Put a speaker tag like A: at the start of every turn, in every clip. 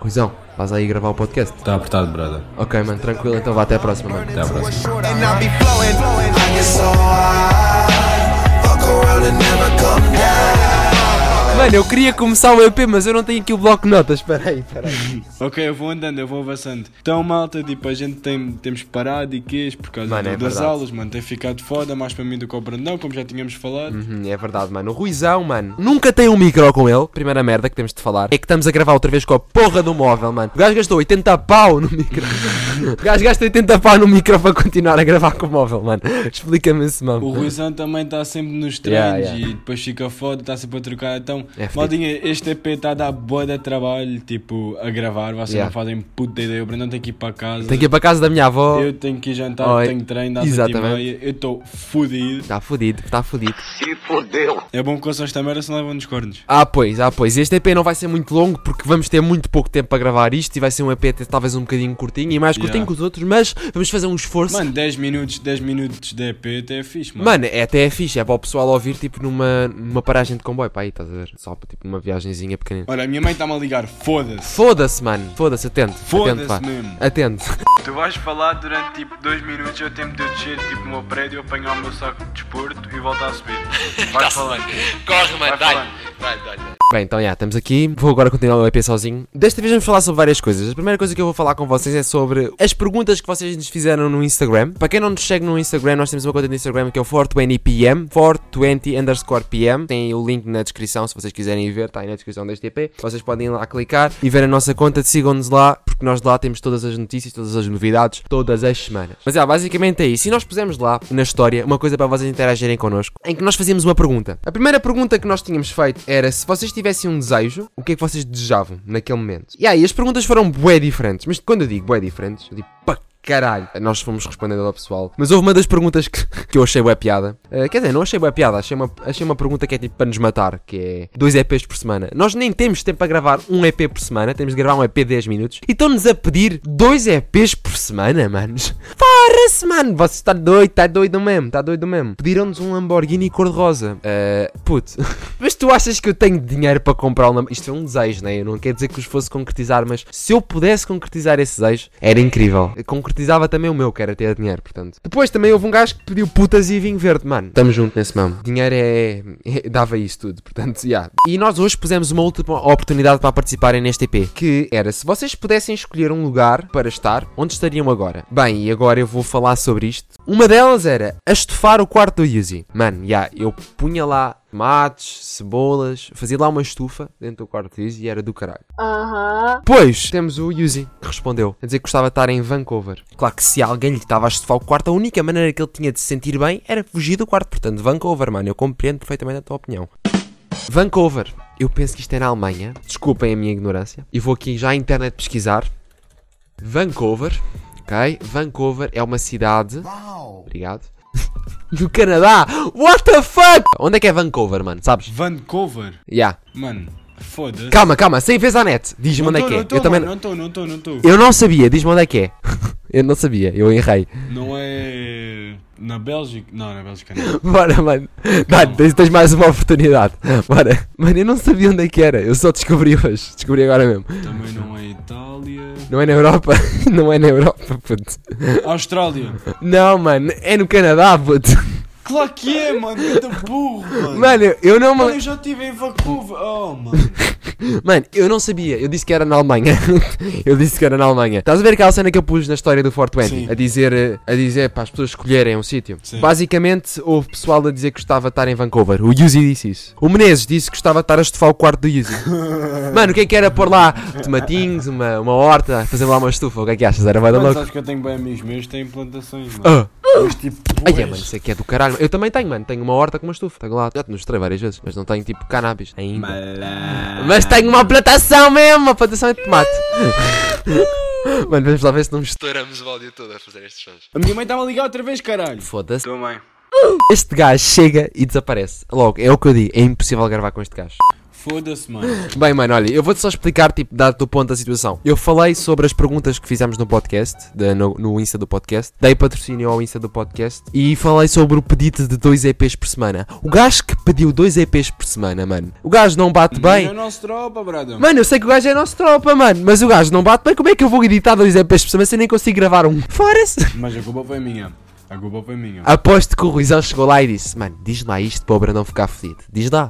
A: Ruizão, vais aí gravar o podcast?
B: Está apertado, brother.
A: Ok, mano, tranquilo, então vá até a próxima, mano.
B: Até à próxima.
C: and I be flowing. I get so high, fuck around and never come down.
A: Mano, eu queria começar o EP, mas eu não tenho aqui o bloco de notas. Espera aí, espera aí.
B: Ok, eu vou andando, eu vou avançando. Então, malta, tipo, a gente tem, temos parado e quês por causa
A: Mano,
B: do-
A: é
B: das
A: verdade.
B: aulas, mano. Tem ficado foda, mais para mim do que ao Brandão, como já tínhamos falado.
A: Uhum, é verdade, mano. O Ruizão, mano, nunca tem um micro com ele. Primeira merda que temos de falar é que estamos a gravar outra vez com a porra do móvel, mano. O gajo gastou 80 pau no micro. o gajo gasta 80 pau no micro para continuar a gravar com o móvel, mano. Explica-me isso, mano.
B: O Ruizão também está sempre nos treinos
A: Yeah, yeah.
B: e depois fica foda, está sempre a trocar. Então,
A: É
B: maldinha, este EP está a dar boa de trabalho, tipo, a gravar. Vocês
A: Yeah.
B: não fazem puta ideia. O Brandão tem que ir para casa.
A: Tenho que ir para casa da minha avó.
B: Eu tenho que ir jantar,
A: Oi.
B: tenho treino às 8 e
A: Exatamente.
B: meia. Eu estou fodido.
A: Está fodido, está fodido.
B: É bom que ouçam esta merda, se não levam nos cornos.
A: Ah, pois, ah, pois. Este EP não vai ser muito longo porque vamos ter muito pouco tempo para gravar isto e vai ser um EP até talvez um bocadinho curtinho e mais curtinho
B: Yeah.
A: que os outros, mas vamos fazer um esforço.
B: Mano, 10 minutos, 10 minutos de EP até é fixe, mano.
A: Mano, é até é fixe, é para o pessoal ouvir tipo numa, numa paragem de comboio, pá aí, estás a ver? Só para tipo uma viagenzinha pequenina.
B: Olha, a minha mãe está-me a ligar, foda-se.
A: Foda-se, mano, foda-se, atende. atende,
B: Foda-se
A: pá.
B: mesmo.
A: Atende.
B: Tu vais falar durante tipo 2 minutos, eu tempo de eu descer tipo no meu prédio, apanhar o meu saco de desporto e voltar a subir. Vais falando.
A: Corre,
B: Vai falando.
A: Bem, então já, estamos aqui. Vou agora continuar o EP sozinho. Desta vez vamos falar sobre várias coisas. A primeira coisa que eu vou falar com vocês é sobre as perguntas que vocês nos fizeram no Instagram. Para quem não nos segue no Instagram, nós temos uma conta no Instagram que é o 420pm, 420 underscore pm. Tem o link na descrição se vocês quiserem ver, está aí na descrição deste EP. Vocês podem ir lá clicar e ver a nossa conta. Sigam-nos lá, porque nós lá temos todas as notícias, todas as novidades, todas as semanas. Mas é, basicamente é isso. E nós pusemos lá na história uma coisa para vocês interagirem connosco, em que nós fazíamos uma pergunta. A primeira pergunta que nós tínhamos feito era se vocês tivessem um desejo, o que é que vocês desejavam naquele momento? E aí, as perguntas foram bué diferentes, mas quando eu digo bué diferentes, eu digo pá caralho. Nós fomos respondendo ao pessoal. Mas houve uma das perguntas que, que eu achei bué piada. Eh, quer dizer, não achei bué piada, achei uma, achei uma pergunta que é tipo para nos matar, que é dois EPs por semana. Nós nem temos tempo para gravar um EP por semana, temos de gravar um EP de 10 minutos. E estão-nos a pedir dois EPs por semana, manos. Fora-se, mano. Você está doido, está doido mesmo, está doido mesmo. Pediram-nos um Lamborghini cor-de-rosa. Uh, puto. mas tu achas que eu tenho dinheiro para comprar um Lamborghini? Isto é um desejo, né? Eu não quero dizer que os fosse concretizar, mas se eu pudesse concretizar esse desejo, era incrível. Eu concretizava também o meu, que era ter dinheiro, portanto. Depois também houve um gajo que pediu putas e vinho verde, mano. Estamos juntos nesse mesmo. Dinheiro é, é- dava isso tudo, portanto, já. E nós hoje pusemos uma última oportunidade para participarem neste EP, que era se vocês pudessem escolher um lugar para estar, onde estariam agora? Bem, e agora eu vou falar sobre isto. Uma delas era a estufar o quarto do Yuzi. Mano, já, eu punha lá tomates, cebolas, fazia lá uma estufa dentro do quarto Yuzi e era do caralho.
D: Aham.
A: Depois temos o Yuzi, que respondeu a dizer que gostava de estar em Vancouver. Claro que se alguém lhe estava a estufar o quarto, a única maneira que ele tinha de se sentir bem era fugir do quarto. Portanto, Vancouver, mano, eu compreendo perfeitamente a tua opinião. Vancouver, eu penso que isto é na Alemanha. Desculpem a minha ignorância. E vou aqui já à internet pesquisar. Vancouver, ok? Vancouver é uma cidade. Obrigado. Do Canadá! What the fuck? Onde é que é Vancouver, mano? Sabes?
B: Vancouver.
A: Yeah.
B: Mano, foda-se.
A: Calma, calma, sem vez à net. Diz-me onde é que é.
B: Não tô,
A: eu também.
B: mano, não estou, não estou, não estou.
A: Eu não sabia, diz-me onde é que é. eu não sabia, eu errei.
B: Não é na Bélgica? Não, na Bélgica não.
A: Bora, mano. Dá, tens, tens mais uma oportunidade. Bora. Mano, eu não sabia onde é que era. Eu só descobri hoje. Descobri agora mesmo.
B: Também não é.
A: Não é na Europa. Não é na Europa, puto.
B: Austrália.
A: Não, mano. É no Canadá, puto.
B: Claro que é, mano. Que burro, mano.
A: Mano, eu não
B: Mano, eu já estive em Vancouver. Oh, mano.
A: Mano, eu não sabia. Eu disse que era na Alemanha. eu disse que era na Alemanha. Estás a ver aquela cena que eu pus na história do 420?
B: Sim.
A: A dizer, a dizer para as pessoas escolherem um sítio. Basicamente, houve pessoal a dizer que gostava de estar em Vancouver. O Yuzi disse isso. O Menezes disse que gostava de estar a estufar o quarto do Yuzi. Mano, o que é que era pôr lá tomatinhos, uma, uma horta, fazer lá uma estufa? O que é que achas? Era
B: Mano,
A: louco.
B: sabes que eu tenho bem amigos meus que têm plantações, mano.
A: Ah.
B: Mas tipo,
A: Ai, é, mano, isso aqui é do caralho. Eu também tenho, mano. Tenho uma horta com uma estufa. Tenho lá. Já te mostrei várias vezes. Mas não tenho tipo cannabis ainda.
B: Malandro.
A: Mas tenho uma plantação mesmo. Uma plantação de tomate. mano, vamos lá ver se não estouramos o áudio todo a fazer estes sons.
B: A minha mãe está-me a ligar outra vez, caralho.
A: Foda-se.
B: Tua mãe.
A: Este gajo chega e desaparece. Logo, é o que eu digo. É impossível gravar com este gajo.
B: Foda-se, mano.
A: Bem, mano, olha, eu vou-te só explicar, tipo, dado o ponto da situação. Eu falei sobre as perguntas que fizemos no podcast, de- no, no Insta do podcast, dei patrocínio ao Insta do podcast e falei sobre o pedido de dois EPs por semana. O gajo que pediu dois EPs por semana, mano, o gajo não bate
B: é
A: bem.
B: o nosso tropa, brother.
A: Mano, eu sei que o gajo é nosso tropa, mano, mas o gajo não bate bem. Como é que eu vou editar dois EPs por semana se eu nem consigo gravar um? Fora-se!
B: Mas a culpa foi minha. A culpa foi minha.
A: Aposto que o Ruizão chegou lá e disse: Mano, diz lá isto para o Brandão ficar fedido. Diz lá.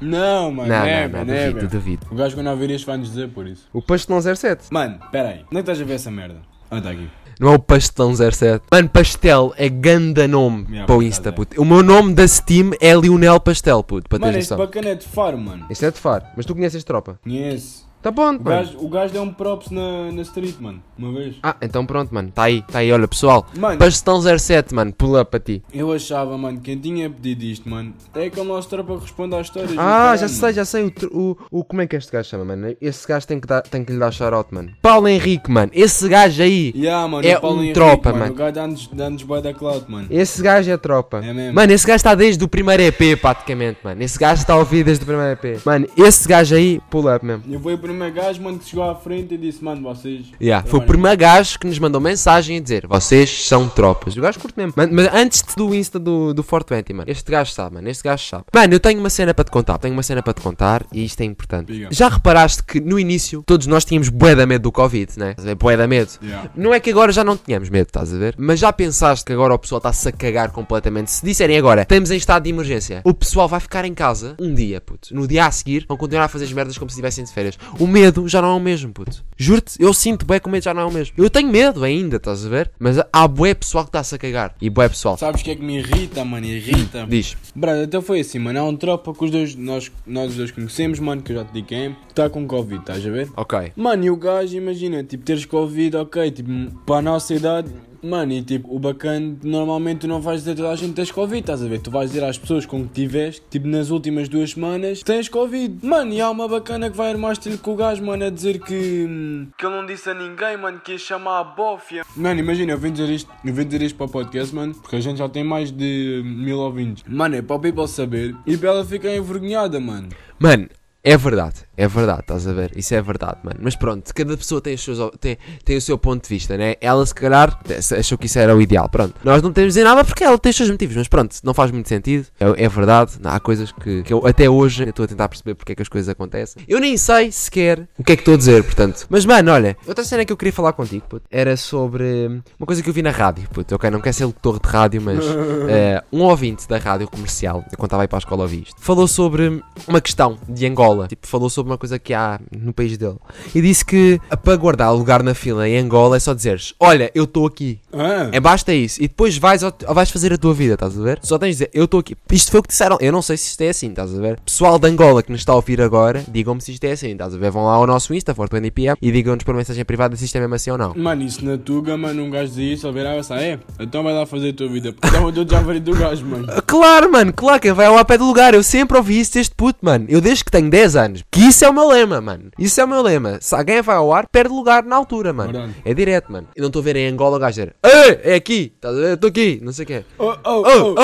B: Não, mano.
A: Não,
B: neva,
A: não, não,
B: neva.
A: duvido, duvido.
B: O gajo quando ouvir isto vai-nos dizer por isso.
A: O pastelão 07.
B: Mano, pera aí. Onde é que estás a ver essa merda? Ah, tá aqui.
A: Não é o pastelão 07. Mano, pastel é ganda nome
B: Yeah,
A: para o Insta,
B: é.
A: puto. O meu nome da Steam é Lionel Pastel, puto, para
B: Mano, este bacana é de faro, mano.
A: Este é de Faro, mas tu conheces tropa.
B: Conhece.
A: Tá bom,
B: O gajo, o gajo deu um props na, na street, mano. Uma vez.
A: Ah, então pronto, mano. Tá aí, tá aí. Olha, pessoal.
B: Mano,
A: Pastelão 07, mano. Pull up para ti.
B: eu achava, mano, quem tinha pedido isto, mano, é aquele nosso tropa que responde às histórias.
A: Ah, já sei, já sei. O, tr- o, o- Como é que este gajo chama, mano? Esse gajo tem que, dar, tem que lhe dar shout-out, mano. Paulo Henrique, mano. Esse gajo aí.
B: Yeah, mano,
A: É
B: o Paulo
A: um
B: Henrique,
A: tropa, mano.
B: O gajo dá-nos dá-nos bué da cloud, mano.
A: Esse gajo é tropa.
B: É mesmo.
A: Mano, esse gajo está desde o primeiro EP, praticamente, mano. Esse gajo está a ouvir desde o primeiro EP. Mano, esse gajo aí, pull up mesmo.
B: Eu o primeiro gajo, mano, que chegou à frente e disse, mano, vocês.
A: Yeah, foi o primeiro gajo que nos mandou mensagem a dizer Vocês são tropas. O gajo curte mesmo. Mano, mas antes do Insta do, do 420, mano. Este gajo sabe, mano. Este gajo sabe. Mano, eu tenho uma cena para te contar. Tenho uma cena para te contar e isto é importante.
B: Diga.
A: Já reparaste que no início todos nós tínhamos bué da medo do Covid, né? Estás a ver? Bué da medo.
B: Yeah.
A: Não é que agora já não tenhamos medo, estás a ver? Mas já pensaste que agora o pessoal está-se a cagar completamente? Se disserem agora, estamos em estado de emergência, o pessoal vai ficar em casa um dia, puto. No dia a seguir, vão continuar a fazer as merdas como se estivessem de férias. O medo já não é o mesmo, puto. Juro-te, eu sinto bué que o medo já não é o mesmo. Eu tenho medo ainda, estás a ver? Mas há bué pessoal que está-se a cagar. E bué pessoal.
B: Sabes o que é que me irrita, mano? Irrita.
A: Diz.
B: Brother, então foi assim, mano. Há um tropa que os dois, nós, nós os dois conhecemos, mano, que eu já te digo quem é, está com Covid, estás a ver?
A: Ok.
B: Mano, e o gajo, imagina, tipo, teres Covid, ok, tipo, para a nossa idade, mano, e tipo, o bacana, normalmente tu não vais dizer a toda a gente que tens Covid, estás a ver? Tu vais dizer às pessoas com que tiveste, tipo, nas últimas duas semanas, tens Covid. Mano, e há uma bacana que vai armar-te com o gajo, mano, a dizer que. que ele não disse a ninguém, mano, que ia chamar a bófia. Mano, imagina, eu vim dizer isto, eu vim dizer isto para o podcast, mano, porque a gente já tem mais de mil ouvintes. Mano, é para o people saber e para ela ficar envergonhada, mano.
A: Mano, é verdade, é verdade, estás a ver? Isso é verdade, mano. Mas pronto, cada pessoa tem, seus, tem, tem o seu ponto de vista, né? Ela, se calhar, achou que isso era o ideal. Pronto, nós não temos de dizer nada porque ela tem os seus motivos, mas pronto, não faz muito sentido. É, é verdade, há coisas que, que eu até hoje estou a tentar perceber porque é que as coisas acontecem. Eu nem sei sequer o que é que estou a dizer, portanto. Mas, mano, olha, outra cena que eu queria falar contigo, puto, era sobre hum, uma coisa que eu vi na rádio, puto. Ok, não quero ser locutor de rádio, mas eh, um ouvinte da rádio comercial, eu quando estava aí para a escola ouvi isto, falou sobre uma questão de Angola. Tipo, falou sobre uma coisa que há no país dele. E disse que para guardar lugar na fila em Angola é só dizeres: Olha, eu estou aqui.
B: Ah,
A: É basta isso. E depois vais, vais fazer a tua vida, estás a ver? Só tens de dizer: Eu estou aqui. Isto foi o que disseram. Eu não sei se isto é assim, estás a ver? Pessoal de Angola que nos está a ouvir agora, digam-me se isto é assim, estás a ver? Vão lá ao nosso Insta, ForToNPM, e digam-nos por mensagem privada se isto é mesmo assim ou não.
B: Mano, isso na Tuga, mano, um gajo dizia isso, ele virava assim, é, então vai lá fazer a tua vida. Porque todo já varido do gajo, mano.
A: Claro, mano, claro que vai ao pé do lugar. Eu sempre ouvi isso deste puto, mano. Eu desde que tenho 10 anos. Que isso é o meu lema, mano. Isso é o meu lema. Se alguém vai ao ar, perde lugar na altura, mano.
B: Verdade.
A: É direto, mano. Eu não estou a ver em Angola o gajo é aqui, ver? Estou aqui, não sei o quê.
B: Oh, oh,
A: Oh,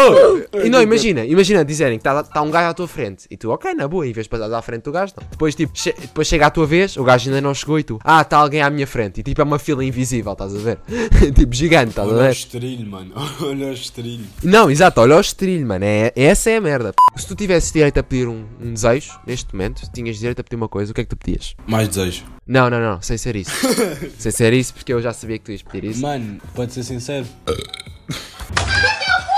A: oh. E não, imagina, imagina dizerem que está tá um gajo à tua frente e tu, ok, na boa, em vez de passar à frente do gajo, não. Depois, tipo, che- depois chega à tua vez, o gajo ainda não chegou e tu, ah, está alguém à minha frente. E tipo, é uma fila invisível, estás a ver? tipo, gigante, estás a
B: Olha o
A: ver?
B: estrilho, mano. Olha o estrilho.
A: Não, exato, olha o estrilho, mano. É, essa é a merda. Se tu tivesses direito a pedir um, um desejo, neste momento, tinhas direito a pedir uma coisa, o que é que tu pedias?
B: Mais desejo.
A: Não, não, não, sem ser isso. sem ser isso, porque eu já sabia que tu ias pedir isso.
B: Mano, pode ser sincero.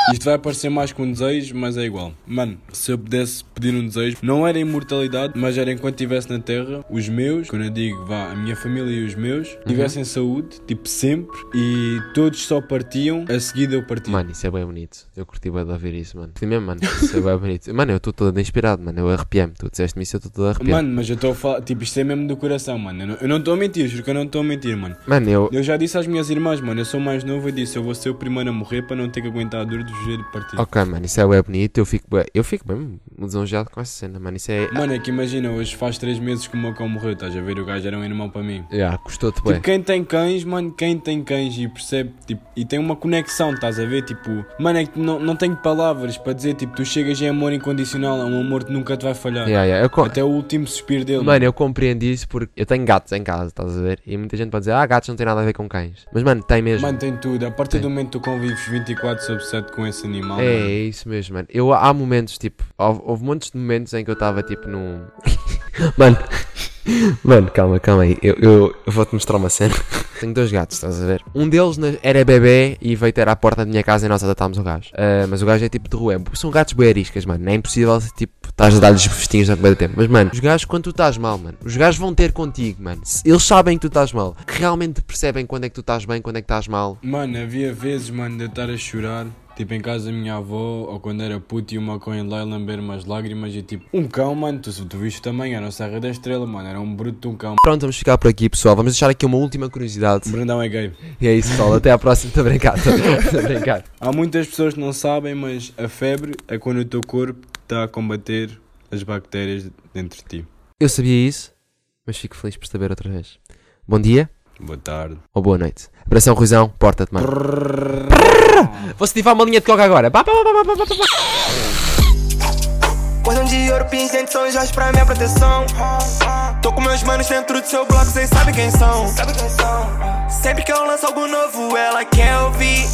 B: Isto vai parecer mais que um desejo, mas é igual. Mano, se eu pudesse pedir um desejo, não era imortalidade, mas era enquanto estivesse na Terra, os meus, quando eu digo vá, a minha família e os meus, tivessem saúde, tipo sempre, e todos só partiam, a seguir eu partia.
A: Mano, isso é bem bonito. Eu curti bem de ouvir isso, mano. Curti mesmo, mano. Isso é bem bonito. Mano, eu estou todo inspirado, mano. Eu arrepiei-me. Tu disseste-me isso, eu estou todo arrepiado.
B: Mano, mas eu estou a falar, tipo, isto é mesmo do coração, mano. Eu não- Eu não estou a mentir, juro que eu não estou a mentir, mano.
A: Mano, eu.
B: Eu já disse às minhas irmãs, mano, eu sou mais novo e disse, eu vou ser o primeiro a morrer para não ter que aguentar a dor dos joelho partido.
A: Ok, mano, isso é bonito. Eu fico, bué- eu fico bem lisonjeado com essa cena, mano. Isso é.
B: Mano, é que imagina, hoje faz 3 meses que o meu cão morreu, estás a ver? O gajo era um irmão para mim.
A: Yeah, custou-te bué.
B: Tipo, quem tem cães, mano, quem tem cães e percebe, tipo, e tem uma conexão, estás a ver? Tipo, mano, é que não, não tenho palavras para dizer, tipo, tu chegas em amor incondicional, é um amor que nunca te vai falhar.
A: Yeah, yeah, eu co-
B: Até o último suspiro dele.
A: Mano, eu compreendo isso porque eu tenho gatos em casa, estás a ver? E muita gente pode dizer, ah, gatos não tem nada a ver com cães. Mas, mano, tem mesmo.
B: Mano, tem tudo. A partir do momento que tu convives 24 sobre 7 com esse animal,
A: É, é
B: mano,
A: isso mesmo, mano. Eu, há momentos, tipo, houve, houve montes de momentos em que eu estava, tipo, num. mano, mano, calma, calma aí. Eu, eu, eu vou-te mostrar uma cena. Tenho dois gatos, estás a ver? Um deles na- era bebê e veio ter à porta da minha casa e nós adotámos o gajo. Ah, mas o gajo é tipo de rua. São gatos boeriscas, mano. Não é impossível, tipo, estás a dar-lhes festinhos durante muito tempo. Mas, mano, os gajos, quando tu estás mal, mano, os gajos vão ter contigo, mano. Eles sabem que tu estás mal. Que realmente percebem quando é que tu estás bem, quando é que estás mal.
B: Mano, havia vezes, mano, de eu estar a chorar, tipo em casa da minha avó, ou quando era puto e uma cão lá lamber umas lágrimas e tipo, um cão, mano, tu, tu viste também, era a Serra da Estrela, mano, era um bruto de um cão.
A: Pronto, vamos ficar por aqui, pessoal. Vamos deixar aqui uma última curiosidade.
B: O Brandão é gay.
A: E é isso, pessoal. Até à próxima. Estou brincar.
B: Há muitas pessoas que não sabem, mas a febre é quando o teu corpo está a combater as bactérias dentro de ti.
A: Eu sabia isso, mas fico feliz por saber outra vez. Bom dia
B: Boa tarde.
A: ou boa noite. Operação Ruizão, porta-te, mano. Vou ativar uma linha de coca agora. Pá, pá.
D: Cordão de ouro, pingente, são joias pra minha proteção. Tô com meus manos dentro do seu bloco, cês sabem quem são. Sempre que eu lanço algo novo, ela quer ouvir.